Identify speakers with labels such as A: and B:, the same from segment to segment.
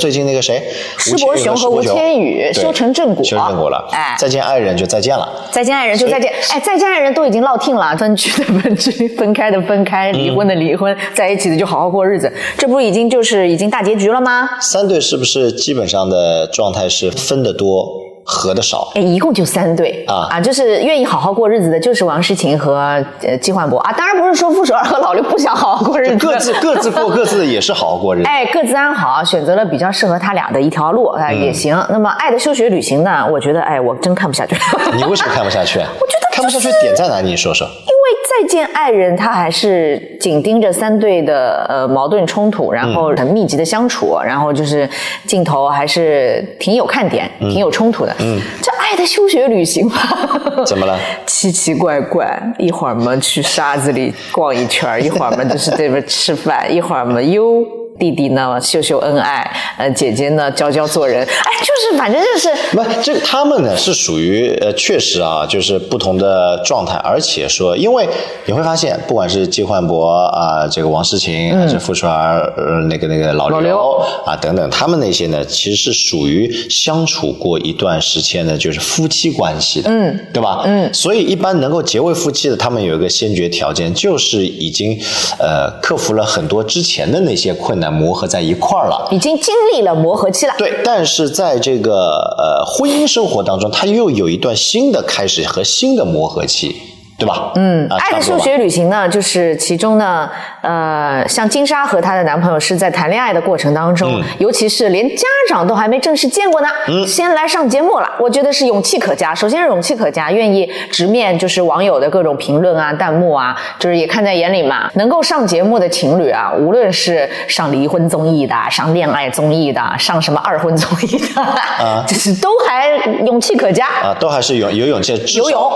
A: 最近那个谁，
B: 施伯雄和吴千语修成正果，
A: 修成正果了。哎，再见爱人就再见了，
B: 再见爱人就再见。哎，再见爱人都已经落听了，分居的分居，分开的分开，离婚的离婚，在一起的就好好过日子。这不已经就是已经大结局了吗？
A: 三对是不是基本上的状态是分的多？合的少，
B: 哎，一共就三对啊啊，就是愿意好好过日子的，就是王诗晴和呃季焕博啊。当然不是说傅首尔和老刘不想好好过日子，
A: 各自各自过 各自的也是好好过日子。
B: 哎，各自安好，选择了比较适合他俩的一条路，啊也行。那么爱的休学旅行呢？我觉得，哎，我真看不下去。
A: 你为什么看不下去？
B: 我觉得
A: 看不下去点在哪里？你说说。
B: 再见爱人，他还是紧盯着三对的呃矛盾冲突，然后很密集的相处，然后就是镜头还是挺有看点，挺有冲突的。嗯，这爱的休学旅行
A: 吧？怎么了？
B: 奇奇怪怪，一会儿嘛去沙子里逛一圈一会儿嘛就是这边吃饭，一会儿嘛又。弟弟呢秀秀恩爱，呃，姐姐呢教教做人，哎，就是反正就是，
A: 不，这他们呢是属于呃，确实啊，就是不同的状态，而且说，因为你会发现，不管是季焕博啊，这个王诗晴，还是傅首尔，呃，那个那个老刘啊等等，他们那些呢，其实是属于相处过一段时间的，就是夫妻关系的，嗯，对吧？嗯，所以一般能够结为夫妻的，他们有一个先决条件，就是已经呃克服了很多之前的那些困难。磨合在一块儿了，
B: 已经经历了磨合期了。
A: 对，但是在这个呃婚姻生活当中，他又有一段新的开始和新的磨合期。对吧？
B: 嗯，爱的数学旅行呢，就是其中呢，呃，像金莎和她的男朋友是在谈恋爱的过程当中，尤其是连家长都还没正式见过呢，先来上节目了。我觉得是勇气可嘉。首先是勇气可嘉，愿意直面就是网友的各种评论啊、弹幕啊，就是也看在眼里嘛。能够上节目的情侣啊，无论是上离婚综艺的、上恋爱综艺的、上什么二婚综艺的，啊，就是都还勇气可嘉
A: 啊，都还是有有勇气
B: 游泳。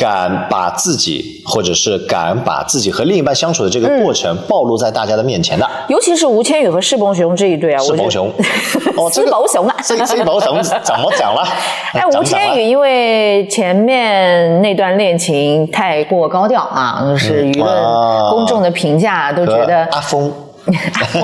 A: 敢把自己，或者是敢把自己和另一半相处的这个过程暴露在大家的面前的，
B: 尤其是吴千语和施伯雄这一对啊，
A: 施伯雄，
B: 施伯雄啊，
A: 施伯雄怎么讲了？
B: 哎，吴千语因为前面那段恋情太过高调啊，是舆论公众的评价都觉得
A: 阿峰。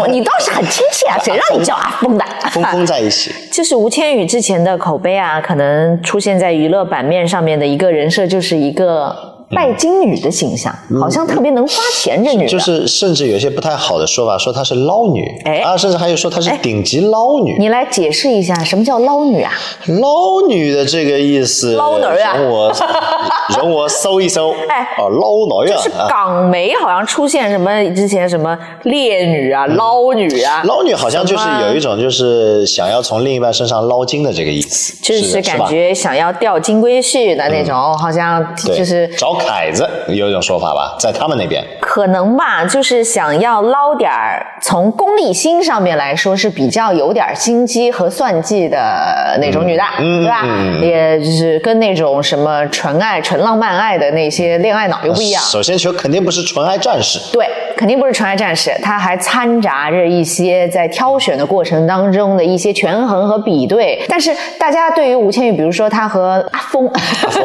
B: 你倒是很亲切啊，谁让你叫阿峰的？
A: 峰峰在一起，
B: 就是吴千语之前的口碑啊，可能出现在娱乐版面上面的一个人设，就是一个。拜金女的形象，好像特别能花钱，这女的。
A: 就是甚至有些不太好的说法，说她是捞女，哎，啊，甚至还有说她是顶级捞女。
B: 你来解释一下，什么叫捞女啊？
A: 捞女的这个意思，
B: 捞女啊！
A: 容我 容我搜一搜，哎，哦，捞女
B: 啊！就是港媒好像出现什么之前什么烈女啊、捞女啊，
A: 捞女好像就是有一种就是想要从另一半身上捞金的这个意思，
B: 就是感觉想要钓金龟婿的那种，好像就是
A: 找。凯子有一种说法吧，在他们那边
B: 可能吧，就是想要捞点儿，从功利心上面来说是比较有点心机和算计的那种女的，对吧？也就是跟那种什么纯爱、纯浪漫爱的那些恋爱脑又不一样。
A: 首先，球肯定不是纯爱战士，
B: 对，肯定不是纯爱战士，他还掺杂着一些在挑选的过程当中的一些权衡和比对。但是，大家对于吴千语，比如说他和阿峰，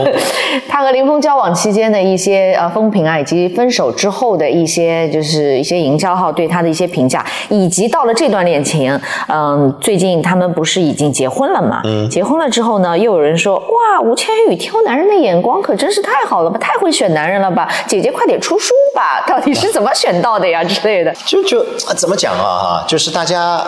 B: 他和林峰交往期间。间的一些呃风评啊，以及分手之后的一些就是一些营销号对他的一些评价，以及到了这段恋情，嗯，最近他们不是已经结婚了嘛？嗯，结婚了之后呢，又有人说哇，吴千语挑男人的眼光可真是太好了吧，太会选男人了吧？姐姐快点出书吧，到底是怎么选到的呀之类的？
A: 就就怎么讲啊哈，就是大家。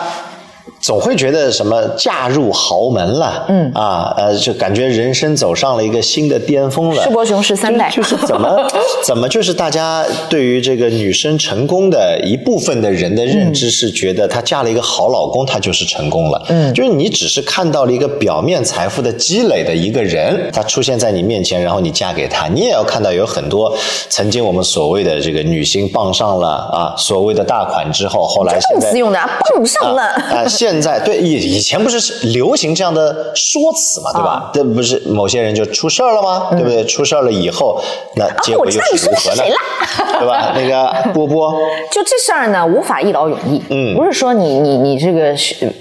A: 总会觉得什么嫁入豪门了，嗯啊呃，就感觉人生走上了一个新的巅峰了。
B: 世伯雄是三代，
A: 就是怎么 怎么就是大家对于这个女生成功的一部分的人的认知是觉得她嫁了一个好老公，她就是成功了。嗯，就是你只是看到了一个表面财富的积累的一个人，他出现在你面前，然后你嫁给他，你也要看到有很多曾经我们所谓的这个女星傍上了啊所谓的大款之后，后来
B: 动词用的傍上了
A: 啊现。现在对以以前不是流行这样的说辞嘛，对吧？这不是某些人就出事儿了吗？对不对？出事儿了以后，那结果又是如何呢？对吧？那个波波，
B: 就这事儿呢，无法一劳永逸。嗯，不是说你你你这个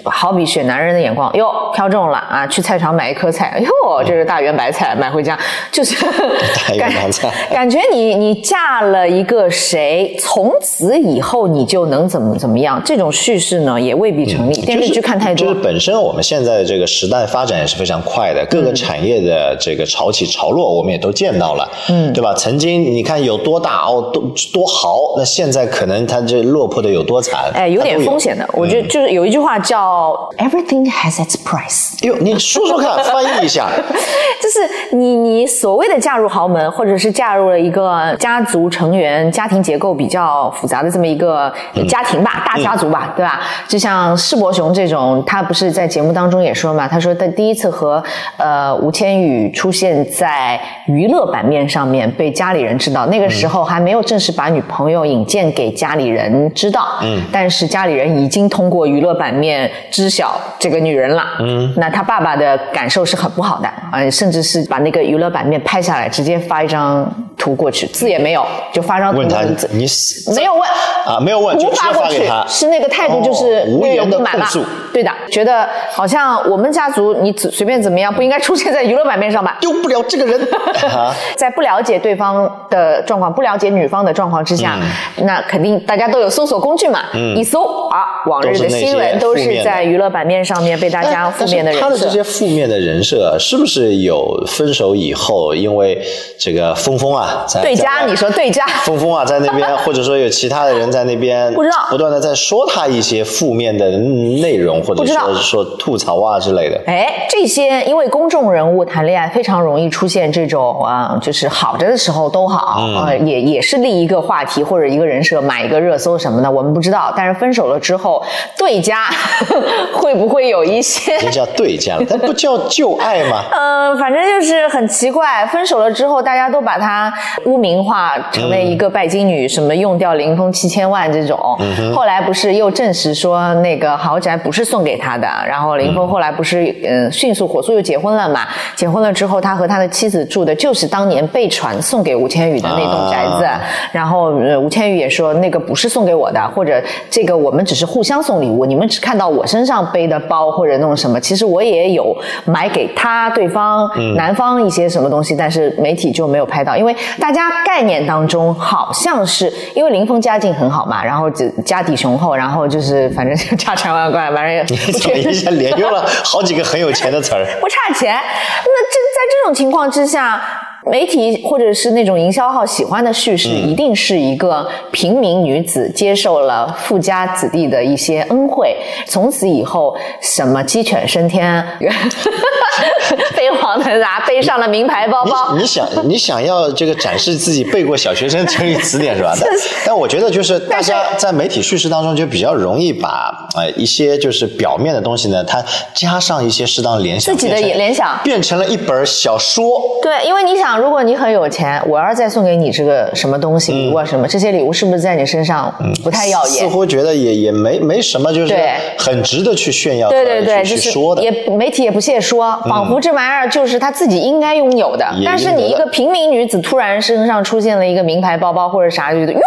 B: 好比选男人的眼光，哟，挑中了啊，去菜场买一颗菜，哟，这是大圆白菜，买回家就是
A: 大圆白菜，
B: 感觉你你嫁了一个谁，从此以后你就能怎么怎么样？这种叙事呢，也未必成立。电视剧看太多，
A: 就是本身我们现在的这个时代发展也是非常快的，各个产业的这个潮起潮落，我们也都见到了，嗯，对吧？曾经你看有多大哦，多多豪，那现在可能它这落魄的有多惨，
B: 哎，有点风险的。我觉得就是有一句话叫 “everything has its price”。
A: 哟，你说说看，翻译一下，
B: 就是你你所谓的嫁入豪门，或者是嫁入了一个家族成员、家庭结构比较复杂的这么一个家庭吧，大家族吧，对吧？就像世博雄这种，他不是在节目当中也说嘛，他说他第一次和呃吴千语出现在娱乐版面上面，被家里人知道，那个时候还没有正式把女朋友引荐给家里人知道，嗯，但是家里人已经通过娱乐版面知晓这个女人了，嗯，那他爸爸的感受是很不好的，啊，甚至是把那个娱乐版面拍下来，直接发一张图过去，字也没有，就发张图
A: 问他，你
B: 没有问
A: 啊，没有问，就
B: 无法过去，是那个态度就是
A: 无言的
B: 不满了
A: 控诉，
B: 对的，觉得好像我们家族你随随便怎么样，不应该出现在娱乐版面上吧？
A: 丢不了这个人，啊
B: 在不了解对方的状况、不了解女方的状况之下，
A: 嗯。
B: 那肯定大家都有搜索工具嘛，一搜啊，往日的新闻都是在娱乐版面上面被大家负面的人
A: 但是他的这。些负面的人设，是不是有分手以后，因为这个峰峰啊，在
B: 对家，你说对家，
A: 峰峰啊，在那边，或者说有其他的人在那边，
B: 不知道。
A: 不断的在说他一些负面的内容，或者说说吐槽啊之类的。
B: 哎，这些因为公众人物谈恋爱非常容易出现这种啊、就是好着的时候都好，
A: 嗯
B: 呃，也也是立一个话题或者一个人设，买一个热搜什么的，我们不知道。但是分手了之后，对家 会不会有一些？
A: 这叫对家了，那不叫旧爱吗？
B: 呃，反正就是很奇怪，分手了之后，大家都把她污名化，成为一个拜金女，什么用掉林峰七千万这种。后来不是又证实说那个豪宅不是送给他的，然后林峰后来不是嗯、呃迅速火速又结婚了嘛？结婚了之后，他和他的妻子住的就是当年被传送给吴千语的那栋宅子，
A: 啊。
B: 然后呃吴千语也说那个不是送给我的，或者这个我们只是互相送礼物，你们只看到我身上背的包或者那种什么，其实我也有买给他对方、男方一些什么东西，但是媒体就没有拍到，因为大家概念当中好像是因为林峰家境很好嘛，然后就家底雄厚，然后就是反正就家财 万贯，反正
A: 你怎么一下连用了好几个很有钱的词儿？
B: 不差钱。那这在这种情况之下，媒体或者是那种营销号喜欢的叙事，一定是一个平民女子接受了富家子弟的一些恩惠，从此以后什么鸡犬升天，飞黄腾达，背上了名牌包包。
A: 你你想你想要这个展示自己背过小学生成语词典是吧？但但我觉得就是大家在媒体叙事当中就比较容易把呃一些就是表面的东西呢，它加上一些适当联想，
B: 自己的联想
A: 变成了一本小说。
B: 对，因为你想，如果你很有钱，我要是再送给你这个什么东西礼物啊什么，这些礼物是不是在你身上不太耀眼？
A: 似乎觉得也也没没什么，就是
B: 对
A: 很值得去炫耀和
B: 对对对，
A: 去
B: 就是
A: 说的。嗯
B: 也媒体也不屑说，仿佛这玩意儿就是他自己应该拥有的。
A: 也
B: 但是你一个平民女子突然身上出现了一个名牌包包或者啥，就觉得哟，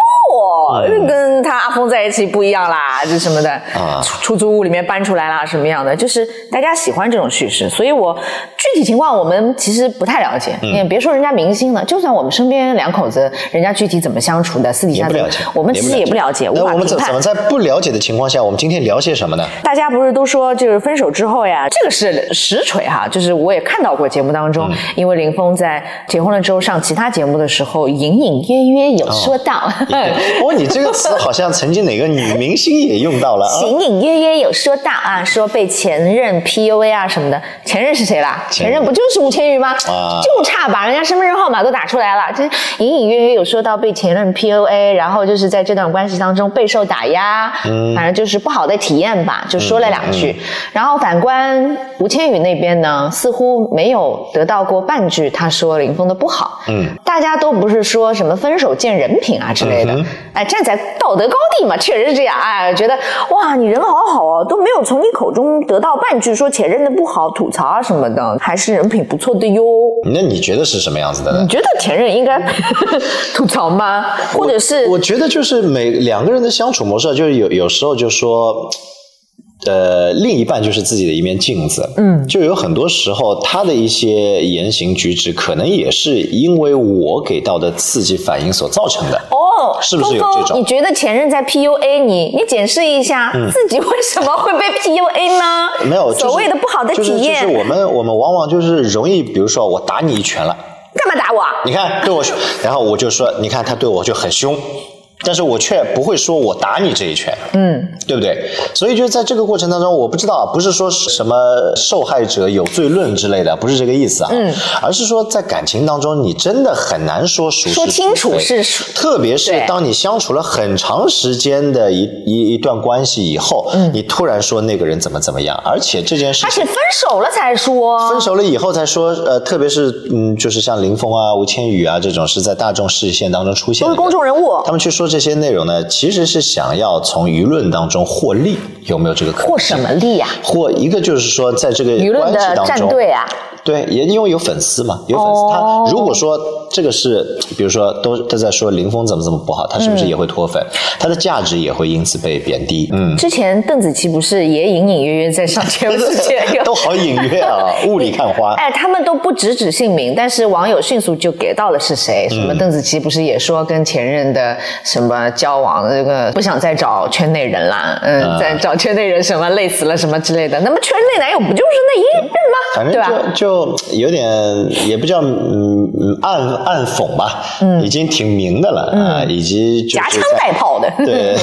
A: 嗯
B: 跟他阿峰在一起不一样啦，就什么的，
A: 啊
B: 出出租屋里面搬出来啦，什么样的，就是大家喜欢这种叙事。所以我具体情况我们其实不太了解，
A: 嗯
B: 你也别说人家明星了，就算我们身边两口子，人家具体怎么相处的，私底下怎么我们其实也不了解，
A: 我们怎怎么。在不了解的情况下，我们今天聊些什么呢？
B: 大家不是都说就是分手之后呀，这个是实锤哈，就是我也看到过节目当中，
A: 嗯
B: 因为林峰在结婚了之后上其他节目的时候，隐隐约约有说到，
A: 哦，你这个词好像曾经哪个女明星也用到了啊。
B: 隐隐约约有说到啊，说被前任 PUA 啊什么的，前任是谁啦？前任。不就是吴千语吗？
A: 啊。
B: 就差把人家身份证号码都打出来了，这隐隐约约有说到被前任 PUA，然后就是在这段关系当中备受打压，
A: 嗯。
B: 反正就是不好的体验吧，就说了两句。然后反观吴千语那边呢，似乎没有得到过半句他说林峰的不好，
A: 嗯，
B: 大家都不是说什么分手见人品啊之类的，哎，站在道德高地嘛，确实是这样，哎，觉得哇，你人好好哦，都没有从你口中得到半句说前任的不好、吐槽啊什么的，还是人品不错的哟。
A: 那你觉得是什么样子的呢
B: 你？觉得前任应该 吐槽吗？或者是
A: 我觉得就是每两个人的相处模式啊，就是有有时候就说。呃，另一半就是自己的一面镜子，嗯，就有很多时候他的一些言行举止，可能也是因为我给到的刺激反应所造成的。
B: 哦，
A: 是不是有这种
B: 你觉得前任在 PUA 你？你解释一下、自己为什么会被 PUA 呢？
A: 没有就是
B: 所谓的不好的体验，
A: 就是就是我们我们往往就是容易，比如说我打你一拳了，
B: 干嘛打我？
A: 你看对我，然后我就说，你看他对我就很凶，但是我却不会说我打你这一拳，嗯，对不对？所以就在这个过程当中，我不知道啊，不是说什么受害者有罪论之类的，不是这个意思啊，嗯，而是说在感情当中，你真的很难说
B: 说清楚是孰
A: 特别是当你相处了很长时间的一一一段关系以后，嗯。你突然说那个人怎么怎么样，而且这件事情
B: 而且分手了才说，
A: 分手了以后才说，呃，特别是嗯，就是像林峰啊、吴千语啊这种是在大众视线当中出现的，
B: 都是公众人物。
A: 他们去说这些内容呢，其实是想要从舆论当中获利，有没有这个可能？
B: 获什么利呀、
A: 获一个就是说，在这个
B: 舆论
A: 当中，
B: 站队啊，
A: 对，也因为有粉丝嘛，有粉丝。
B: 哦
A: 他如果说这个是，比如说都都在说林峰怎么怎么不好，他是不是也会脱粉？他的价值也会因此被贬低。嗯，
B: 之前邓紫棋不是也隐隐约约在上节目 之前有
A: 都好隐约啊，雾里看花。
B: 哎，他们都不直指姓名，但是网友迅速就给到了是谁。什么
A: 嗯
B: 邓紫棋不是也说跟前任的什么交往，这个不想再找圈内人啦，嗯，
A: 啊
B: 再找圈内人什么累死了什么之类的。那么圈内男友不就是那一任吗？
A: 反正
B: 对吧？
A: 就就有点，也不叫嗯嗯暗暗讽吧，已经挺明的了啊，以及
B: 夹枪带炮的，
A: 对，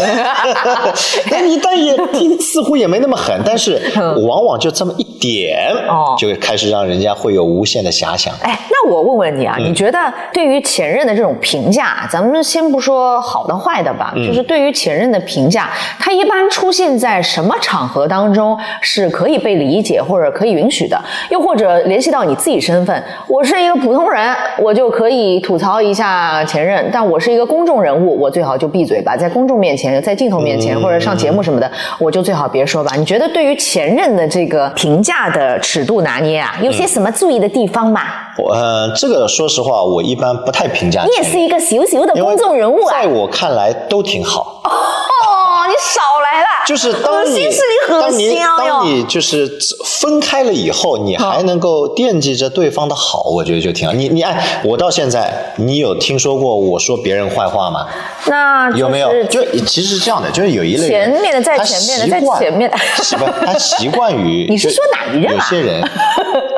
A: 但你但也 似乎也没那么狠，但是往往就这么一点，
B: 嗯哦。
A: 就开始让人家会有无限的遐想。
B: 哎，那我问问你
A: 嗯。
B: 啊，你觉得对于前任的这种评价，咱们先不说好的坏的吧，
A: 嗯。
B: 就是对于前任的评价，他一般出现在什么场合当中是可以被理解或者可以允许的？又或者联系到你自己身份，我是一个普通人，我就可以吐槽一下前任，但我是一个公众人物，我最好就闭嘴吧，在公众面前，在镜头面前、或者上节目什么的，我就最好别说吧。你觉得对于前任的这个评价的尺度拿捏啊，有些什么注意的地方吗？
A: 我呃，这个说实话，我一般不太评价
B: 你也是一个小小的公众人物啊！
A: 在我看来都挺好。
B: 哦，你少来了，
A: 就是当你当你当。你就是分开了以后，你还能够惦记着对方的好，我觉得就挺好。你你哎，我到现在，你有听说过我说别人坏话吗？
B: 那就是
A: 有没有？就其实是这样的，就是有一类人
B: 前面的在
A: 他
B: 前面的在
A: 习惯
B: 前面的
A: 习惯他习惯于
B: 你是
A: 就
B: 说哪一任啊
A: 有些人，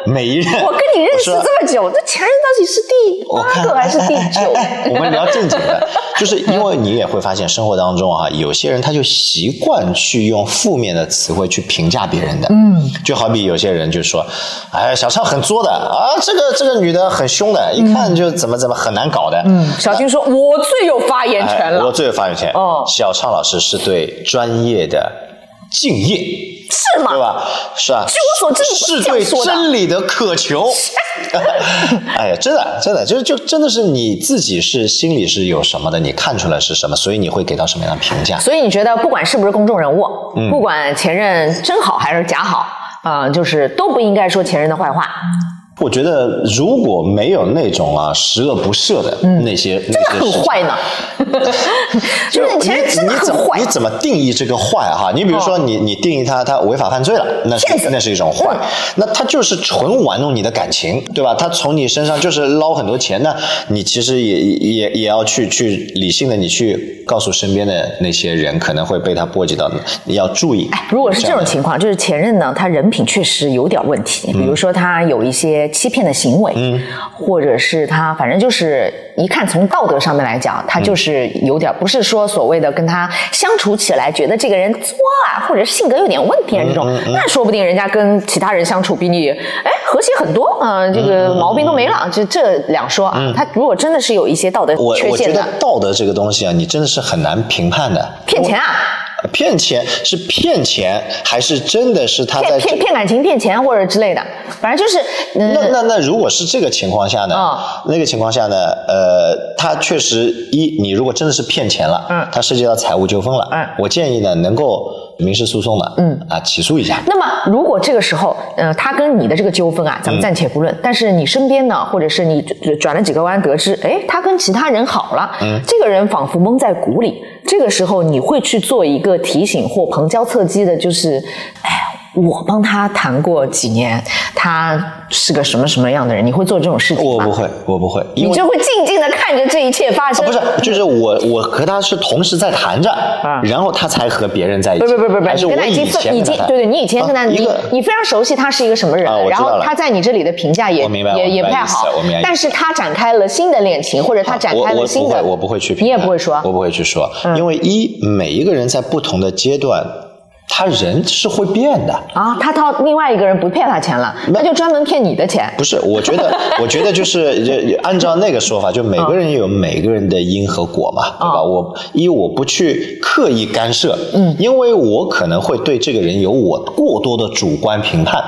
A: 每一任。
B: 我跟你认识这么久，这前任到底是第八个还是第九？
A: 哎哎哎我们聊正经的，就是因为你也会发现生活当中啊，有些人他就习惯去用负面的词汇去评价别人的。嗯，就好比有些人就说，哎，小畅很作的啊，这个这个女的很凶的，一看就怎么怎么很难搞的。嗯，
B: 小军说：“我最有发言权
A: 哎，我。最有发言权。
B: 哦
A: 小畅老师是对专业的敬业。
B: 是吗
A: 对？吧？是啊，
B: 据我所知你
A: 是对真理的渴求。哎呀，真的，真的，就就真的是你自己是心里是有什么的，你看出来是什么，所以你会给到什么样的评价。
B: 所以你觉得，不管是不是公众人物，
A: 嗯
B: 不管前任真好还是假好，啊、就是都不应该说前任的坏话。
A: 我觉得如果没有那种啊十恶不赦的那些，那些
B: 坏呢，就是前任真的
A: 你怎么你。怎么定义这个坏哈？你比如说你你定义他他违法犯罪了，那是那是一种坏，那他就是纯玩弄你的感情，对吧？他从你身上就是捞很多钱，那你其实也也也要去去理性的你去告诉身边的那些人，可能会被他波及到，你要注意。
B: 哎如果是这种情况，就是前任呢，他人品确实有点问题，比如说他有一些欺骗的行为，嗯，或者是他反正就是一看从道德上面来讲，他就是有点不是说所谓的跟他相处起来觉得这个人作啊，或者性格有点问题啊这种，那说不定人家跟其他人相处比你哎和谐很多，啊，这个毛病都没了，这这两说啊，他如果真的是有一些道德
A: 我我觉得
B: 缺陷的，
A: 道德这个东西啊，你真的是很难评判的。
B: 骗钱啊。
A: 骗钱是骗钱，还是真的是他在
B: 骗骗骗感情、骗钱或者之类的，反正就是，嗯，
A: 那那那如果是这个情况下呢？
B: 哦
A: 那个情况下呢？呃，他确实一，你如果真的是骗钱了，
B: 嗯
A: 他涉及到财务纠纷了，
B: 嗯
A: 我建议呢能够民事诉讼的，
B: 嗯
A: 啊起诉一下。
B: 那么，如果这个时候，呃，他跟你的这个纠纷啊，咱们暂且不论，但是你身边呢，或者是你转转了几个弯得知，哎，他跟其他人好了，嗯这个人仿佛蒙在鼓里，这个时候你会去做一个提醒或旁敲侧击的，就是，哎。我帮他谈过几年，他他是个什么什么样的人？你会做这种事情吗？
A: 我不会，我不会，
B: 你就会静静的看着这一切发生。
A: 啊不是，就是我我和他是同时在谈着，然后他才和别人在一起。
B: 不不不不不，
A: 还是
B: 跟他已经
A: 以前
B: 已经对对，你以前跟他你你非常熟悉他是一个什么人
A: 啊，
B: 然后他在你这里的评价也也也不太好
A: 我明白意思，
B: 但是他展开了新的恋情，或者他展开了新的，
A: 不会，我不会去评
B: 你也不会说嗯
A: 我不会去说，因为一每一个人在不同的阶段，他人是会变的。
B: 啊，他到另外一个人不骗他钱了，那就专门骗你的钱。
A: 不是，我觉得，我觉得就是呃按照那个说法，就每个人有每个人的因和果嘛，对吧？我一我不去刻意干涉，嗯，因为我可能会对这个人有我过多的主观评判。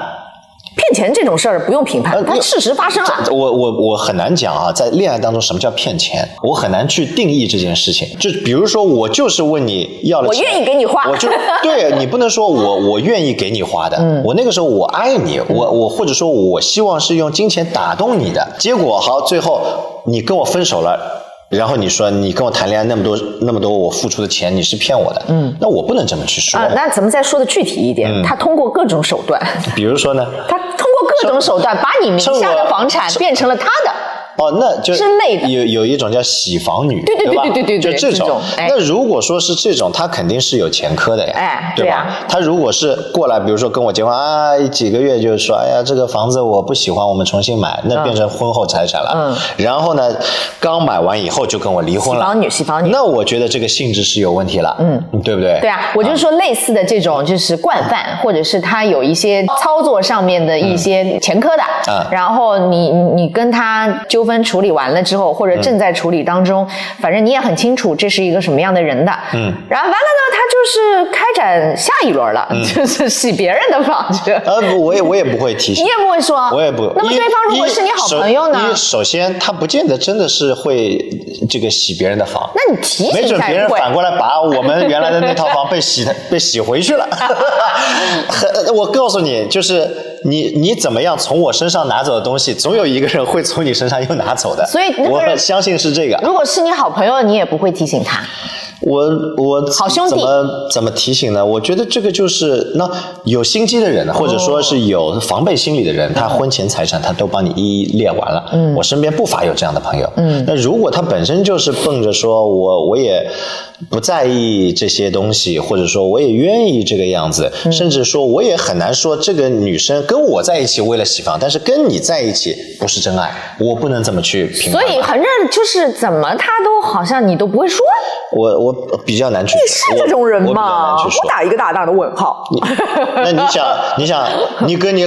B: 骗钱这种事儿不用评判，
A: 呃
B: 它事实发生了。
A: 我我我很难讲啊，在恋爱当中什么叫骗钱，我很难去定义这件事情。就比如说，我就是问你要了钱，
B: 我愿意给你花
A: 我就对 你不能说我我愿意给你花的，
B: 嗯
A: 我那个时候我爱你，我我或者说我希望是用金钱打动你的，结果好最后你跟我分手了。然后你说你跟我谈恋爱那么多那么多我付出的钱你是骗我的，嗯，那我不能这么去说。
B: 啊，那咱们再说的具体一
A: 嗯。
B: 点，他通过各种手段，
A: 比如说呢，
B: 他通过各种手段把你名下的房产变成了他的。
A: 哦，那就
B: 之类的
A: 有有一种叫洗房女，
B: 对对对
A: 吧
B: 对对对对
A: 就这种那如果说是这种，他肯定是有前科的呀，对吧？
B: 哎对呀
A: 他如果是过来，比如说跟我结婚啊，几个月就说，哎呀，这个房子我不喜欢，我们重新买，那变成婚后财产了。
B: 嗯
A: 然后呢，刚买完以后就跟我离婚了。
B: 洗房女洗房女
A: 那我觉得这个性质是有问题了，嗯，对不对？
B: 对啊，我就说类似的这种就是惯犯，或者是他有一些操作上面的一些前科的，
A: 嗯
B: 然后你你你跟他纠纷处理完了之后，或者正在处理当中，反正你也很清楚这是一个什么样的人的，嗯，然后完了呢，他就是开展下一轮了，就是洗别人的房子，
A: 呃，不我也我也不会提醒
B: 你。也不会说，
A: 我也不。
B: 那么对方如果是你好朋友呢
A: 你？首先，他不见得真的是会这个洗别人的房，
B: 那你提醒
A: 没准。别人反过来把我们原来的那套房被洗的 被洗回去了。很我告诉你，就是你你怎么样从我身上拿走的东西，总有一个人会从你身上又拿走的。
B: 所以
A: 我相信是这个。
B: 如果是你好朋友，你也不会提醒他。
A: 我我
B: 好兄弟
A: 怎么怎么提醒呢？我觉得这个就是那有心机的人，或者说是有防备心理的人，他婚前财产他都帮你一一列完了。嗯，我身边不乏有这样的朋友。嗯，那如果他本身就是奔着说我我也不在意这些东西，或者说我也愿意这个样子，甚至说我也很难说这个女生跟我在一起为了喜房，但是跟你在一起不是真爱，我不能这么去评判。
B: 所以反正就是怎么他都好像你都不会说，
A: 我我比较难去你。
B: 是这种人吗？我打一个大大的问号。
A: 那你想，你想，你跟你，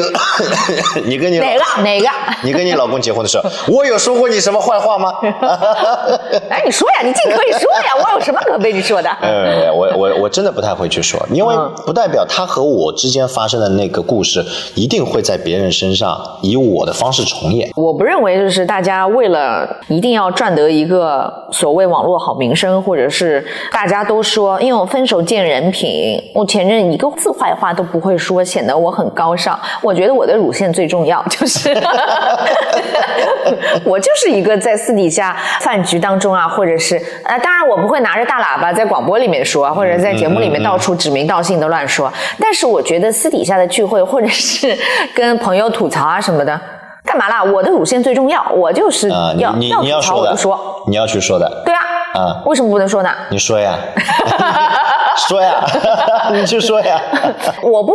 A: 你跟你
B: 哪个哪个？
A: 你跟你老公结婚的时候，我有说过你什么坏话吗？
B: 哎，你说呀，你尽可以说呀，我有什么可被你说的？
A: 呃，我我我真的不太会去说，因为
B: 嗯
A: 不代表他和我之间发生的那个故事一定会在别人身上以我的方式重演。
B: 我不认为就是大家为了一定要赚得一个所谓网络好名声，或者是大家都说，因为我分手见人品，我前任一个字坏话都不会说，显得我很高尚。我觉得我的乳腺最重要，就是 我就是一个在私底下饭局当中啊，或者是呃，当然我不会拿着大喇叭在广播里面说，或者在节目里面到处指名道姓的乱说，但是我觉得私底下的聚会或者是跟朋友吐槽啊什么的。干嘛啦？我的乳腺最重要，我就是
A: 啊、
B: 要、吐槽我就说，，
A: 你要去说的，
B: 对啊，
A: 啊
B: 为什么不能说呢？
A: 你说呀，说呀，你去说呀。
B: 我不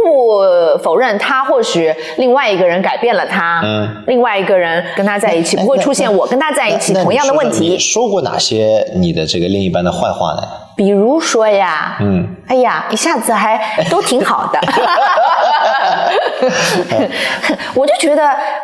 B: 否认他或许另外一个人改变了他，
A: 嗯
B: 另外一个人跟他在一起不会出现我跟他在一起同样的问题
A: 你。说过哪些你的这个另一半的坏话呢？
B: 比如说呀，
A: 嗯，
B: 哎呀，一下子还都挺好的。我就觉得，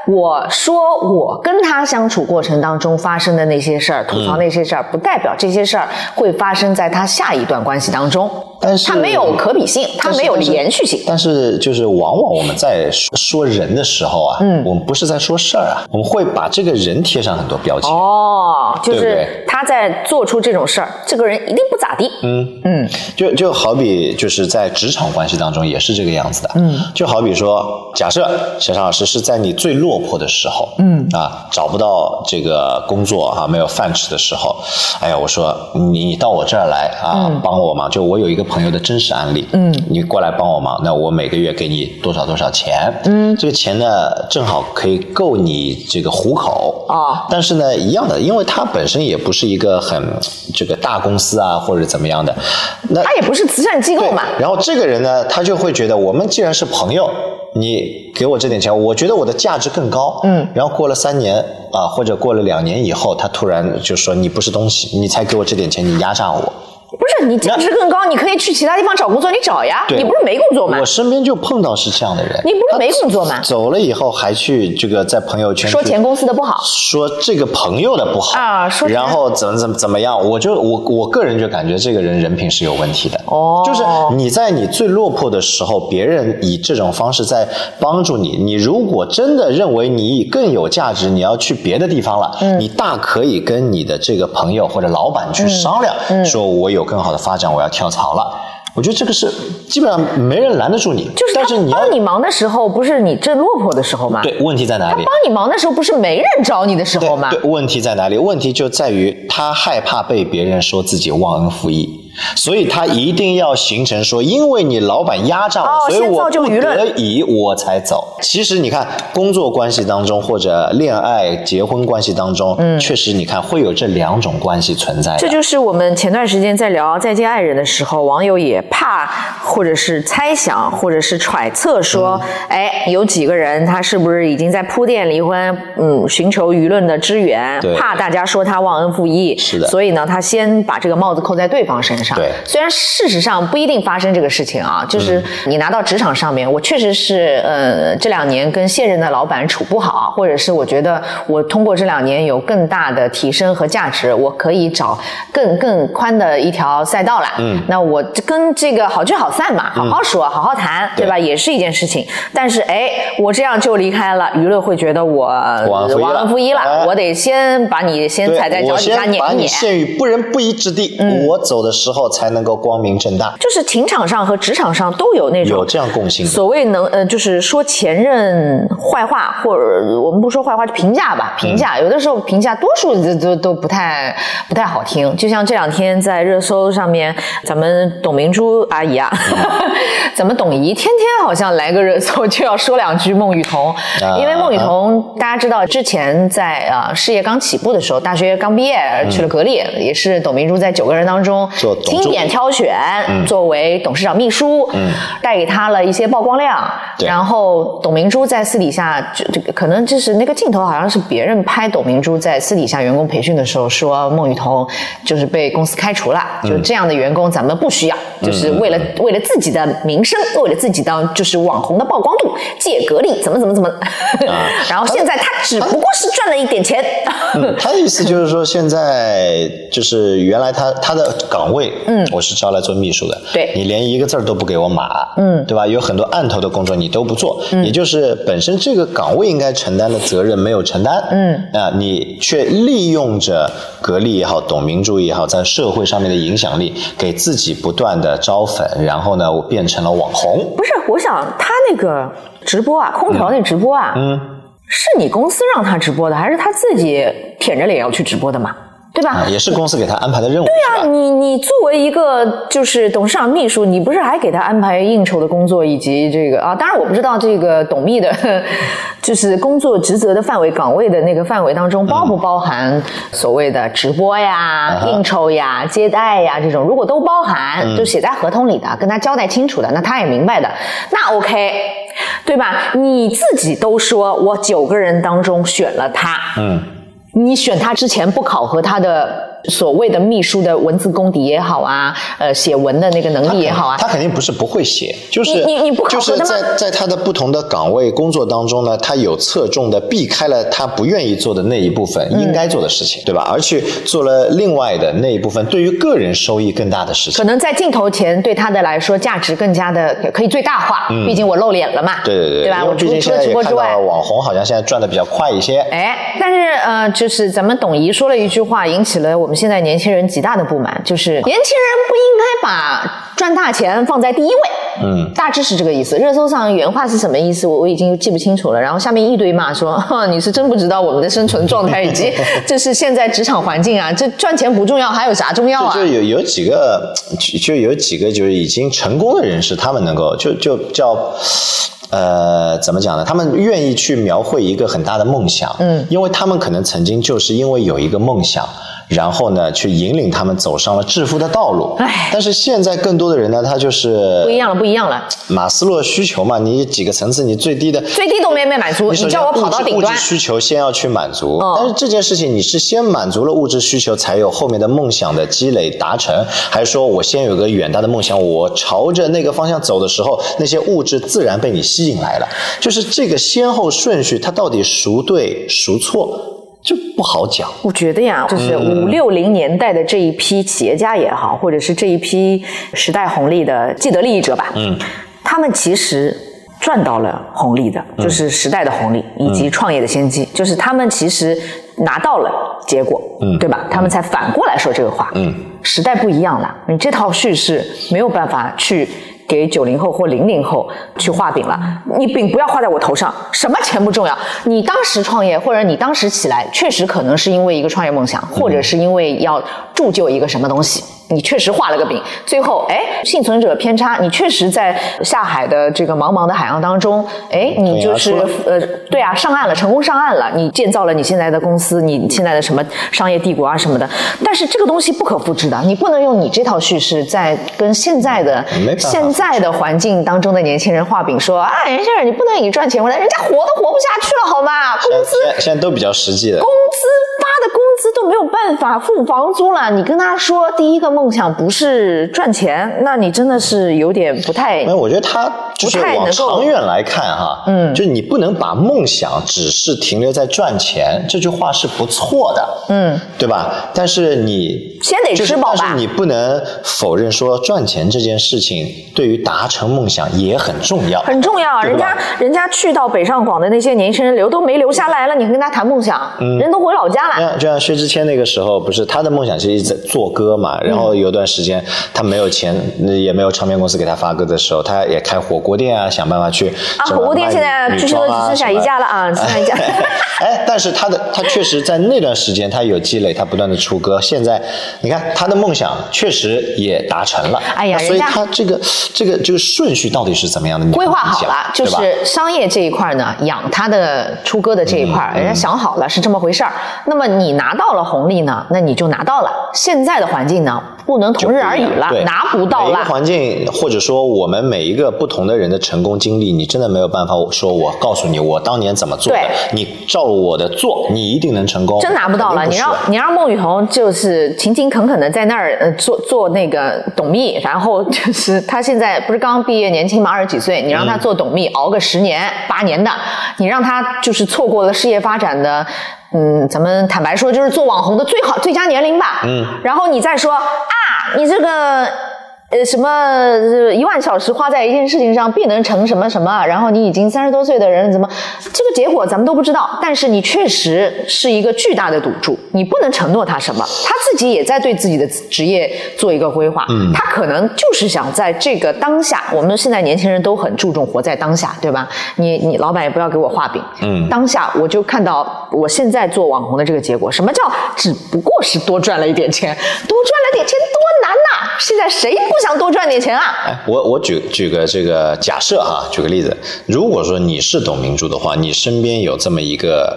B: 我说我跟他相处过程当中发生的那些事儿，吐槽那些事儿，不代表这些事儿会发生在他下一段关系当中。
A: 但是
B: 它没有可比性，它没有连续性。
A: 但是就是往往我们在说说人的时候啊，嗯，我们不是在说事儿啊，我们会把这个人贴上很多标签。
B: 哦，就是他在做出这种事儿，这个人一定不咋地。
A: 嗯
B: 嗯
A: 就就好比就是在职场关系当中也是这个样子的，嗯，就好比说假设小常老师是在你最落魄的时候，嗯。啊，找不到这个工作啊，没有饭吃的时候，哎呀，我说你到我这儿来啊，帮我忙，就我有一个朋友的真实案例，嗯，你过来帮我忙，那我每个月给你多少多少钱，嗯，这个钱呢正好可以够你这个糊口。
B: 啊。
A: 但是呢，一样的，因为他本身也不是一个很这个大公司啊，或者怎么样的，那
B: 他也不是慈善机构嘛，
A: 然后这个人呢，他就会觉得我们既然是朋友，你给我这点钱，我觉得我的价值更高。嗯。然后过了三年啊，或者过了两年以后，他突然就说你不是东西，你才给我这点钱，你压榨我。
B: 不是你价值更高，你可以去其他地方找工作，你找呀，你不是没工作吗
A: 我？身边就碰到是这样的人。
B: 你不是没工作吗
A: 走了以后还去这个在朋友圈
B: 说前公司的不好，
A: 说这个朋友的不好
B: 啊说
A: 然后怎么怎么怎么样，我就我我个人就感觉这个人人品是有问题的。
B: 哦。
A: 就是你在你最落魄的时候，别人以这种方式在帮助你，你如果真的认为你更有价值，你要去别的地方了，
B: 嗯。
A: 你大可以跟你的这个朋友或者老板去商量，
B: 嗯。
A: 说我有更好的发展，我要跳槽了。我觉得这个是基本上没人拦得住你，
B: 就是他
A: 但是你要
B: 帮你忙的时候，不是你正落魄的时候吗？
A: 对问题在哪里？
B: 帮你忙的时候，不是没人找你的时候吗？
A: 对，问题在哪里？问题就在于他害怕被别人说自己忘恩负义，所以他一定要形成说，因为你老板压榨我，
B: 哦
A: 所以我不得已我才走。其实你看，工作关系当中或者恋爱、结婚关系当中，嗯，确实你看会有这两种关系存在。
B: 这就是我们前段时间在聊《再见爱人》的时候，网友也怕，或者是猜想，或者是揣测说，
A: 嗯
B: 哎，有几个人他是不是已经在铺垫离婚，嗯，寻求舆论的支援
A: 对，
B: 怕大家说他忘恩负义，
A: 是的
B: 所以呢，他先把这个帽子扣在对方身上。
A: 对。
B: 虽然事实上不一定发生这个事情啊，就是你拿到职场上面，我确实是呃这两年跟现任的老板处不好，或者是我觉得我通过这两年有更大的提升和价值，我可以找更更宽的一条赛道了。嗯，那我跟这个好聚好散嘛，好好说，好好谈，对。吧？也是一件事情。但是哎，我这样就离开了，舆论会觉得我
A: 忘恩负义了。
B: 我得先把你先踩在脚底下
A: 先把你
B: 撵一撵。
A: 陷于不仁不义之地，我走的时候才能够光明正大，
B: 就是情场上和职场上都有那种
A: 有这样共性的。
B: 所谓能呃，就是说前任坏话，或者我们不说坏话，就评价吧，评价、有的时候评价多数都都都不太不太好听。就像这两天在热搜上面，咱们董明珠阿姨啊，咱们董姨天天好像来个热搜就要说两句孟雨桐，
A: 啊
B: 因为孟雨桐大家知道之前在呃事业刚起步的时候，大学刚毕业去了格力，也是董明珠在九个人当中经典挑选，作为董事长秘书，带给他了一些曝光量。
A: 对。
B: 然后董明珠在私底下，就这个可能就是那个镜头好像是别人拍董明珠在私底下员工培训的时候说孟雨桐就是被公司开除了，就这样的员工咱们不需要，就是为了为了自己的名声，为了自己的就是网红的曝光度，借格力怎么怎么怎么，然后现在他只不过是赚了一点钱，
A: 嗯，他的意思就是说，现在就是原来他他的岗位，嗯，我是招来做秘书的，
B: 对。
A: 你连一个字儿都不给我码，嗯，对吧？有很多案头的工作你都不做，嗯，也就是本身这个岗位应该承担的责任没有承担，嗯，啊，你却利用着格力也好，董明珠也好，在社会上面的影响力，给自己不断的招粉，然后呢，我变成了网红，
B: 不是，我想他那个直播啊，空调那直播啊，
A: 嗯，
B: 是你公司让他直播的，还是他自己舔着脸要去直播的嘛？对吧？
A: 啊，也是公司给他安排的任务，
B: 对啊，你你作为一个就是董事长秘书，你不是还给他安排应酬的工作以及这个啊？当然我不知道这个董秘的，就是工作职责的范围、岗位的那个范围当中包不包含所谓的直播呀、
A: 哈
B: 应酬呀、接待呀这种。如果都包含，就写在合同里的，跟他交代清楚的，那他也明白的，那 OK。对吧？你自己都说我九个人当中选了他，
A: 嗯，
B: 你选他之前不考核他的所谓的秘书的文字功底也好啊，呃，写文的那个能力也好啊，
A: 他肯定不是不会写，就是
B: 你你你不考
A: 就是在在他的不同的岗位工作当中呢，他有侧重的避开了他不愿意做的那一部分
B: 嗯
A: 应该做的事情，对吧？而去做了另外的那一部分对于个人收益更大的事情。
B: 可能在镜头前对他的来说价值更加的可以最大化，毕竟我露脸了嘛，
A: 对对对，
B: 对吧？我除除了直播之外，
A: 网红好像现在赚的比较快一些。
B: 哎，但是呃，就是咱们董姨说了一句话，引起了我们现在年轻人极大的不满，就是年轻人不应该把赚大钱放在第一位。嗯，大致是这个意思。热搜上原话是什么意思，我我已经记不清楚了。然后下面一堆骂说，你是真不知道我们的生存状态以及 这是现在职场环境啊，这赚钱不重要，还有啥重要啊？
A: 就有有几个，就有几个就是已经成功的人士，他们能够就就叫。呃，怎么讲呢？他们愿意去描绘一个很大的梦想，嗯，因为他们可能曾经就是因为有一个梦想。然后呢，去引领他们走上了致富的道路。哎，但是现在更多的人呢，他就是
B: 不一样了，不一样了。
A: 马斯洛需求嘛，你几个层次，你最低的
B: 最低都没没满足，你叫我跑到顶端。
A: 物质需求先要去满足，但是这件事情你是先满足了物质需求，才有后面的梦想的积累达成，还是说我先有个远大的梦想，我朝着那个方向走的时候，那些物质自然被你吸引来了？就是这个先后顺序，它到底孰对孰错？就不好讲。
B: 我觉得呀，就是五六零年代的这一批企业家也好，或者是这一批时代红利的既得利益者吧，嗯，他们其实赚到了红利的，就是时代的红利以及创业的先机，就是他们其实拿到了结果，嗯，对吧？他们才反过来说这个话，嗯，时代不一样了，你这套叙事没有办法去。给九零后或零零后去画饼了，你饼不要画在我头上。什么钱不重要，你当时创业或者你当时起来，确实可能是因为一个创业梦想，或者是因为要铸就一个什么东西。你确实画了个饼，最后哎，幸存者偏差，你确实在下海的这个茫茫的海洋当中，哎，你就是呃，对啊，上岸了，成功上岸了，你建造了你现在的公司，你现在的什么商业帝国啊什么的。但是这个东西不可复制的，你不能用你这套叙事在跟现在的现在的环境当中的年轻人画饼，说啊，年轻人你不能以赚钱为来，人家活都活不下去了，好吗？工资
A: 现在都比较实际的，
B: 工资没有办法付房租了，你跟他说第一个梦。想不是赚钱，那你真的是有点不太。
A: 那我觉得他就是往长远来看哈，嗯，就你不能把梦想只是停留在赚钱，这句话是不错的，嗯，对吧？但是你
B: 先得吃饱吧。
A: 但是你不能否认说赚钱这件事情对于达成梦想也很重要，
B: 很重要。人家人家去到北上广的那些年轻人留都没留下来了，你跟他谈梦想，嗯人都回老家了。
A: 就像薛之谦那个时候，不是他的梦想其实一直在做歌嘛，然后。有段时间他没有钱，也没有唱片公司给他发歌的时候，他也开火锅店啊，想办法去。
B: 啊，火锅店现在据说只剩下一家了啊，只剩下一家。
A: 哎，但是他的他确实在那段时间他有积累，他不断的出歌。现在你看他的梦想确实也达成了。哎呀，所以他这个这个这个顺序到底是怎么样的？
B: 规划好了，就是商业这一块呢，养他的出歌的这一块，人家想好了是这么回事儿。那么你拿到了红利呢，那你就拿到了。现在的环境呢？不能同日而语了，拿不到了。
A: 每个环境，或者说我们每一个不同的人的成功经历，你真的没有办法说，我告诉你我当年怎么做的，你照我的做，你一定能成功。
B: 真拿不到了，你让你让孟雨桐就是勤勤恳恳的在那儿呃做做那个董秘，然后就是他现在不是刚毕业年轻嘛，二十几岁，你让他做董秘熬个十年八年的，你让他就是错过了事业发展的。嗯，咱们坦白说，就是做网红的最好最佳年龄吧。嗯，然后你再说啊，你这个。呃，什么一万小时花在一件事情上必能成什么什么？然后你已经三十多岁的人，怎么这个结果咱们都不知道？但是你确实是一个巨大的赌注，你不能承诺他什么。他自己也在对自己的职业做一个规划，嗯，他可能就是想在这个当下，我们现在年轻人都很注重活在当下，对吧？你你老板也不要给我画饼，嗯，当下我就看到我现在做网红的这个结果，什么叫只不过是多赚了一点钱，多赚了点钱！现在谁不？想多赚点钱啊！
A: 哎，我我举举个这个假设哈，举个例子，如果说你是董明珠的话，你身边有这么一个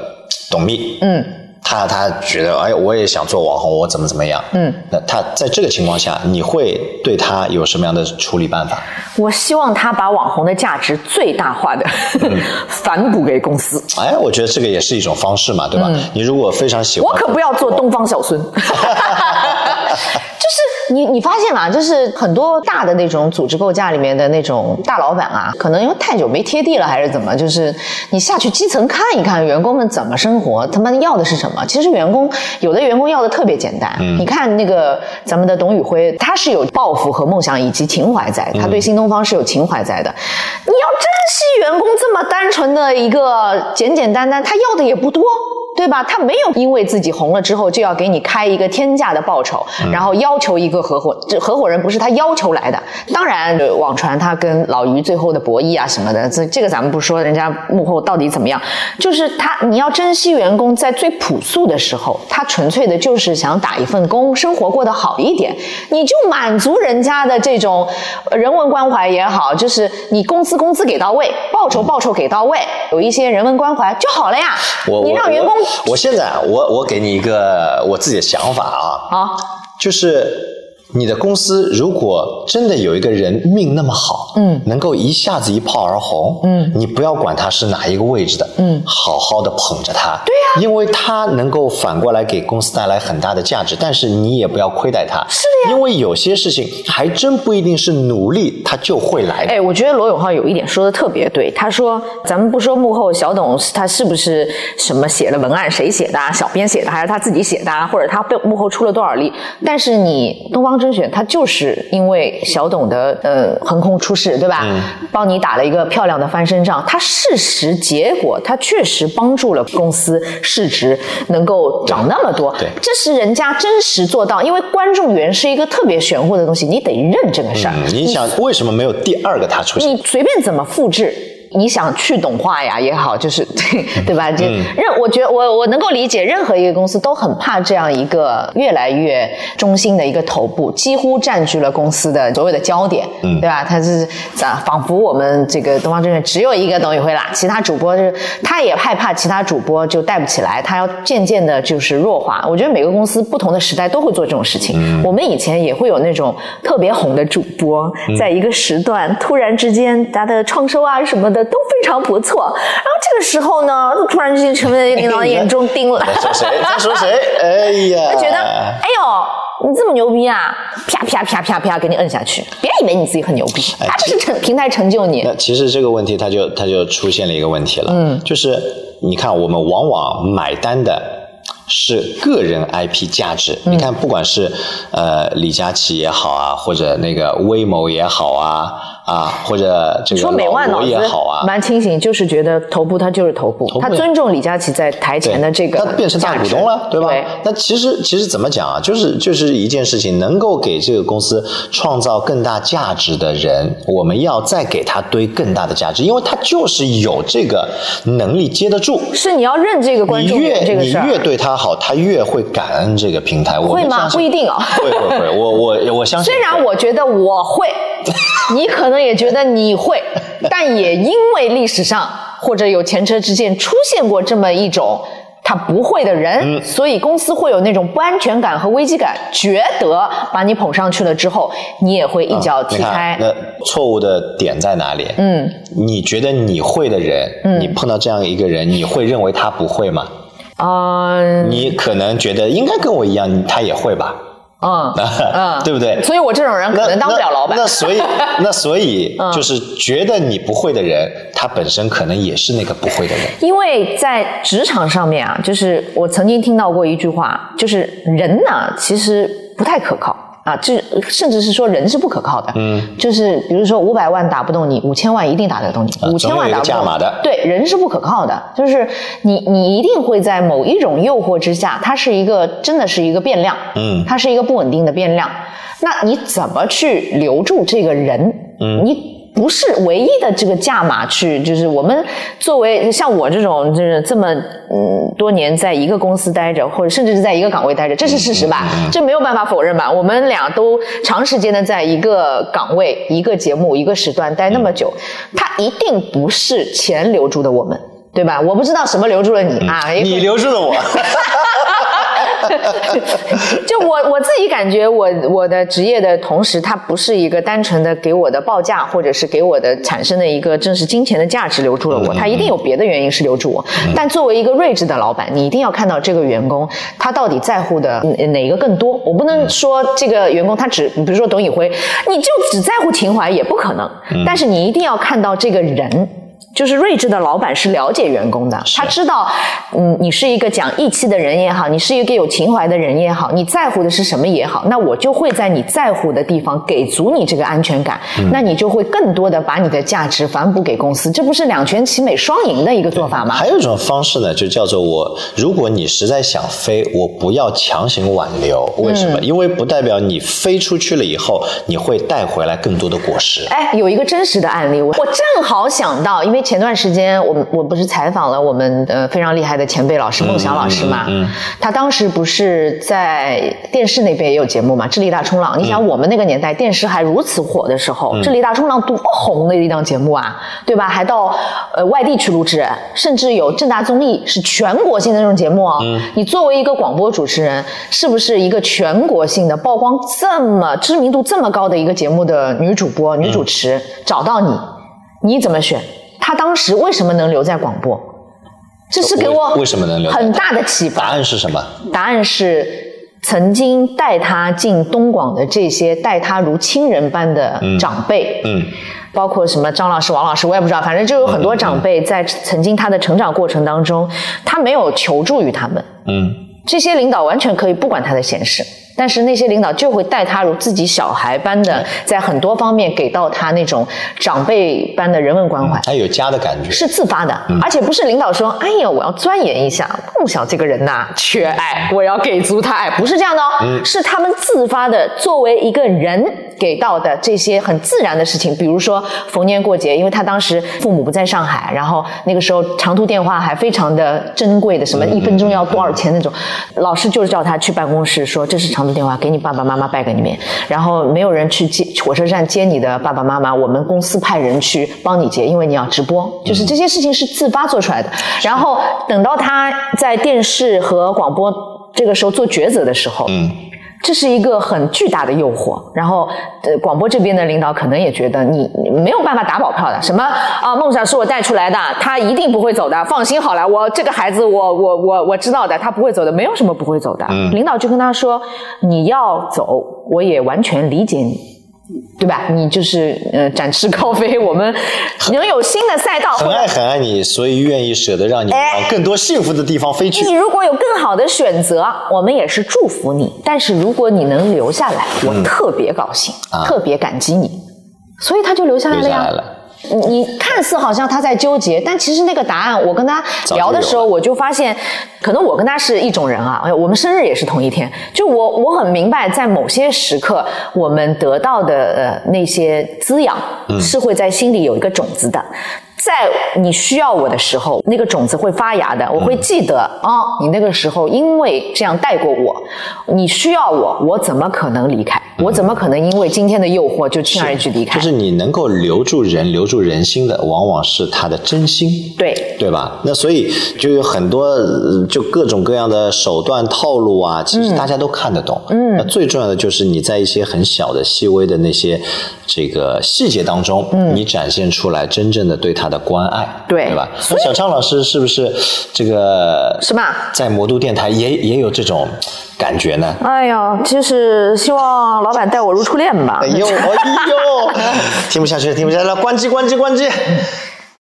A: 董秘，嗯，他他觉得哎，我也想做网红，我怎么怎么样，嗯，那他在这个情况下，你会对他有什么样的处理办法？
B: 我希望他把网红的价值最大化的 反哺给公司。
A: 哎，我觉得这个也是一种方式嘛，对吧？你如果非常喜欢，
B: 我可不要做东方小孙。你你发现吗？就是很多大的那种组织构架里面的那种大老板啊，可能因为太久没贴地了，还是怎么？就是你下去基层看一看，员工们怎么生活，他们要的是什么？其实员工有的员工要的特别简单。你看那个咱们的董宇辉，他是有抱负和梦想以及情怀在，他对新东方是有情怀在的。你要珍惜员工这么单纯的一个简简单单，他要的也不多。对吧？他没有因为自己红了之后就要给你开一个天价的报酬，然后要求一个合伙，这合伙人不是他要求来的。当然，网传他跟老于最后的博弈啊什么的，这这个咱们不说，人家幕后到底怎么样？就是他，你要珍惜员工在最朴素的时候，他纯粹的就是想打一份工，生活过得好一点，你就满足人家的这种人文关怀也好，就是你工资工资给到位，报酬报酬给到位，有一些人文关怀就好了呀。
A: 我
B: 你让员工
A: 我我现在我我给你一个我自己的想法啊，
B: 好，
A: 就是你的公司如果真的有一个人命那么好，
B: 嗯，
A: 能够一下子一炮而红，
B: 嗯，
A: 你不要管他是哪一个位置的，
B: 嗯。
A: 好好的捧着他，
B: 对呀。
A: 因为他能够反过来给公司带来很大的价值，但是你也不要亏待他，
B: 是的呀。
A: 因为有些事情还真不一定是努力他就会来。的，
B: 哎，我觉得罗永浩有一点说的特别对，他说咱们不说幕后小董他是不是什么写了文案谁写的啊，小编写的还是他自己写的啊，或者他背幕后出了多少力，但是你东方甄选他就是因为小董的呃横空出世，对吧？
A: 嗯
B: 帮你打了一个漂亮的翻身仗，他事实结果他确实帮助了公司市值能够涨那么多，
A: 对
B: 这是人家真实做到，因为观众缘是一个特别玄乎的东西，你得认这个事儿。
A: 嗯，你想为什么没有第二个他出现？
B: 你随便怎么复制。你想去懂化呀也好，就是 对对吧？就
A: 嗯
B: 任我觉得我我能够理解，任何一个公司都很怕这样一个越来越中心的一个头部，几乎占据了公司的所有的焦点，
A: 嗯
B: 对吧？他是咋仿佛我们这个东方证券只有一个董宇辉啦，其他主播就是他也害怕其他主播就带不起来，他要渐渐的就是弱化。我觉得每个公司不同的时代都会做这种事情。
A: 嗯
B: 我们以前也会有那种特别红的主播，
A: 嗯
B: 在一个时段突然之间他的创收啊什么的都非常不错，然后这个时候呢，突然之间成为领导的眼中钉了。
A: 在说谁？在说谁？哎呀，
B: 他觉得，哎呦，你这么牛逼啊！啪啪啪啪啪，给你摁下去。别以为你自己很牛逼，
A: 哎
B: 他就是成平台成就你。
A: 那其实这个问题，它就它就出现了一个问题了，嗯，就是你看，我们往往买单的是个人 IP 价值。
B: 嗯
A: 你看，不管是呃李佳琦也好啊，或者那个威某也好啊，啊，或者这个
B: 说美万
A: 老罗
B: 脑子
A: 也好啊，
B: 蛮清醒，就是觉得头部他就是头部，
A: 头部
B: 他尊重李佳琦在台前的这个
A: 他变成大股东了，对吧？
B: 对
A: 那其实其实怎么讲啊？就是就是一件事情，能够给这个公司创造更大价值的人，我们要再给他堆更大的价值，因为他就是有这个能力接得住。
B: 是你要认这个观
A: 你
B: 众
A: 越你
B: 缘这个事儿。
A: 越对他好，他越会感恩这个平台。我
B: 会吗？不一定哦。
A: 会会会，我我我相信。
B: 虽然我觉得我会，你可能也觉得你会，但也因为历史上或者有前车之鉴出现过这么一种。他不会的人，
A: 嗯
B: 所以公司会有那种不安全感和危机感，觉得把你捧上去了之后，你也会一脚踢开。
A: 那错误的点在哪里？
B: 嗯，
A: 你觉得你会的人，你碰到这样一个人，你会认为他不会吗？
B: 嗯
A: 你可能觉得应该跟我一样，他也会吧？
B: 嗯 嗯，
A: 对不对？
B: 所以我这种人可能当不了老板。
A: 那那所以，那所以
B: 嗯
A: 就是觉得你不会的人，他本身可能也是那个不会的人。
B: 因为在职场上面啊，就是我曾经听到过一句话，就是人呢其实不太可靠啊，就甚至是说人是不可靠的。
A: 嗯，
B: 就是比如说五百万打不动你，五千万一定打得动你，
A: 啊
B: 五千万打不动
A: 总有价码的
B: 对，人是不可靠的，就是你你一定会在某一种诱惑之下，它是一个真的是一个变量，
A: 嗯
B: 它是一个不稳定的变量。那你怎么去留住这个人？
A: 嗯
B: 你不是唯一的这个价码去，就是我们作为像我这种就是这么嗯多年在一个公司待着，或者甚至是在一个岗位待着，这是事实吧？这没有办法否认吧？我们俩都长时间的在一个岗位、一个节目、一个时段待那么久，它一定不是钱留住的我们。对吧？我不知道什么留住了你啊！
A: 你留住了我，
B: 就我我自己感觉我，我的职业的同时，它不是一个单纯的给我的报价，或者是给我的产生的一个正是金钱的价值留住了我，它一定有别的原因是留住我。但作为一个睿智的老板，你一定要看到这个员工他到底在乎的嗯哪一个更多。我不能说这个员工他只，比如说董宇辉，你就只在乎情怀也不可能。但是你一定要看到这个人。就是睿智的老板是了解员工的，他知道，嗯，你是一个讲义气的人也好，你是一个有情怀的人也好，你在乎的是什么也好，那我就会在你在乎的地方给足你这个安全感，那你就会更多的把你的价值反哺给公司，这不是两全其美、双赢的一个做法吗？
A: 还有一种方式呢，就叫做我，如果你实在想飞，我不要强行挽留，为什么？因为不代表你飞出去了以后，你会带回来更多的果实。
B: 哎，有一个真实的案例，我我正好想到，因为。前段时间，我我不是采访了我们呃非常厉害的前辈老师孟祥老师嘛？嗯，他当时不是在电视那边也有节目嘛，《智力大冲浪》。你想，我们那个年代电视还如此火的时候，《智力大冲浪》多红的一档节目啊，对吧？还到呃外地去录制，甚至有正大综艺是全国性的那种节目啊。嗯，你作为一个广播主持人，是不是一个全国性的曝光这么知名度这么高的一个节目的女主播、女主持找到你，你怎么选？他当时为什么能留在广播？这是给我
A: 为什么能留
B: 很大的启发。
A: 答案是什么？
B: 答案是曾经带他进东广的这些待他如亲人般的长辈，嗯，包括什么张老师、王老师，我也不知道，反正就有很多长辈在曾经他的成长过程当中，他没有求助于他们，嗯，这些领导完全可以不管他的闲事。但是那些领导就会待他如自己小孩般的，在很多方面给到他那种长辈般的人文关怀，
A: 他有家的感觉，
B: 是自发的，而且不是领导说：“哎呀，我要钻研一下孟晓这个人呐，缺爱，我要给足他爱。”不是这样的哦，是他们自发的，作为一个人给到的这些很自然的事情，比如说逢年过节，因为他当时父母不在上海，然后那个时候长途电话还非常的珍贵的，什么一分钟要多少钱那种，老师就是叫他去办公室说这是长途。电话给你爸爸妈妈拜个年，然后没有人去接火车站接你的爸爸妈妈，我们公司派人去帮你接，因为你要直播，就是这些事情是自发做出来的。然后等到他在电视和广播这个时候做抉择的时候，嗯。这是一个很巨大的诱惑，然后呃，广播这边的领导可能也觉得你没有办法打保票的，什么啊，梦想是我带出来的，他一定不会走的，放心好了，我这个孩子，我我我我知道的，他不会走的，没有什么不会走的。领导就跟他说，你要走，我也完全理解你。对吧？你就是呃展翅高飞，我们能有新的赛道。
A: 很爱很爱你，所以愿意舍得让你往更多幸福的地方飞去。
B: 你如果有更好的选择，我们也是祝福你。但是如果你能留下来，我特别高兴，特别感激你。所以他就留下来了呀。你你看似好像他在纠结，但其实那个答案，我跟他聊的时候，我就发现，可能我跟他是一种人啊。我们生日也是同一天，就我我很明白，在某些时刻，我们得到的呃那些滋养，是会在心里有一个种子的。在你需要我的时候，那个种子会发芽的。我会记得啊，你那个时候因为这样带过我，你需要我，我怎么可能离开？我怎么可能因为今天的诱惑就轻而易举离开？
A: 就是你能够留住人、留住人心的，往往是他的真心，
B: 对
A: 对吧？那所以就有很多就各种各样的手段套路啊，其实大家都看得懂。嗯，那最重要的就是你在一些很小的、细微的那些这个细节当中，嗯，你展现出来真正的对他的关爱，
B: 对
A: 对吧？那小畅老师是不是这个
B: 是吧？
A: 在魔都电台也也有这种感觉呢？
B: 哎呀，就是希望。老板待我如初恋吧。
A: 哎呦，哎呦，听不下去，听不下去了，关机，关机，关机。